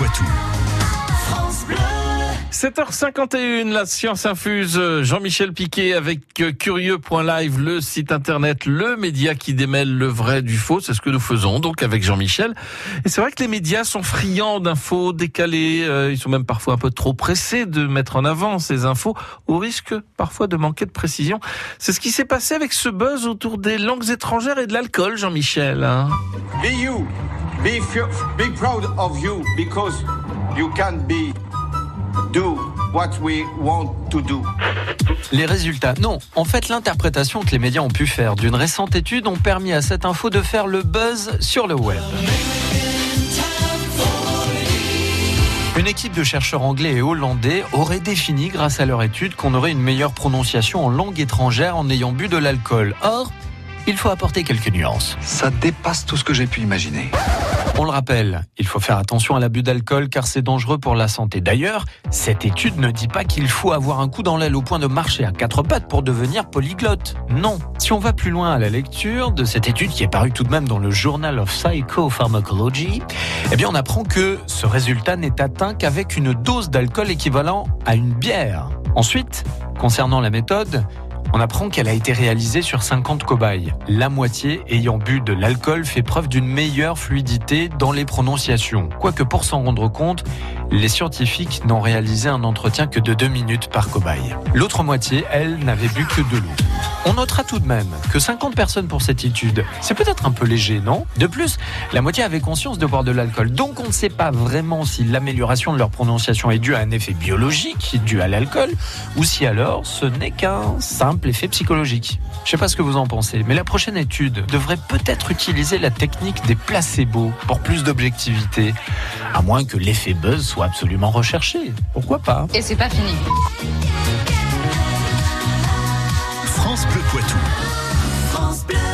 Poitou. 7h51, la science infuse. Jean-Michel Piquet avec curieux.live, le site internet, le média qui démêle le vrai du faux. C'est ce que nous faisons donc avec Jean-Michel. Et c'est vrai que les médias sont friands d'infos décalées. Euh, Ils sont même parfois un peu trop pressés de mettre en avant ces infos au risque parfois de manquer de précision. C'est ce qui s'est passé avec ce buzz autour des langues étrangères et de l'alcool, Jean-Michel. hein. Be be proud of you because you can be do what we want to do. Les résultats Non, en fait l'interprétation que les médias ont pu faire d'une récente étude ont permis à cette info de faire le buzz sur le web. Une équipe de chercheurs anglais et hollandais aurait défini grâce à leur étude qu'on aurait une meilleure prononciation en langue étrangère en ayant bu de l'alcool. Or, il faut apporter quelques nuances. Ça dépasse tout ce que j'ai pu imaginer. On le rappelle, il faut faire attention à l'abus d'alcool car c'est dangereux pour la santé. D'ailleurs, cette étude ne dit pas qu'il faut avoir un coup dans l'aile au point de marcher à quatre pattes pour devenir polyglotte. Non. Si on va plus loin à la lecture de cette étude qui est parue tout de même dans le Journal of Psychopharmacology, eh bien on apprend que ce résultat n'est atteint qu'avec une dose d'alcool équivalent à une bière. Ensuite, concernant la méthode, on apprend qu'elle a été réalisée sur 50 cobayes. La moitié ayant bu de l'alcool fait preuve d'une meilleure fluidité dans les prononciations. Quoique pour s'en rendre compte, les scientifiques n'ont réalisé un entretien que de deux minutes par cobaye. L'autre moitié, elle, n'avait bu que de l'eau. On notera tout de même que 50 personnes pour cette étude, c'est peut-être un peu léger, non? De plus, la moitié avait conscience de boire de l'alcool, donc on ne sait pas vraiment si l'amélioration de leur prononciation est due à un effet biologique, dû à l'alcool, ou si alors ce n'est qu'un simple effet psychologique. Je sais pas ce que vous en pensez, mais la prochaine étude devrait peut-être utiliser la technique des placebos pour plus d'objectivité. À moins que l'effet buzz soit absolument recherché. Pourquoi pas? Et c'est pas fini. France Bleu Poitou.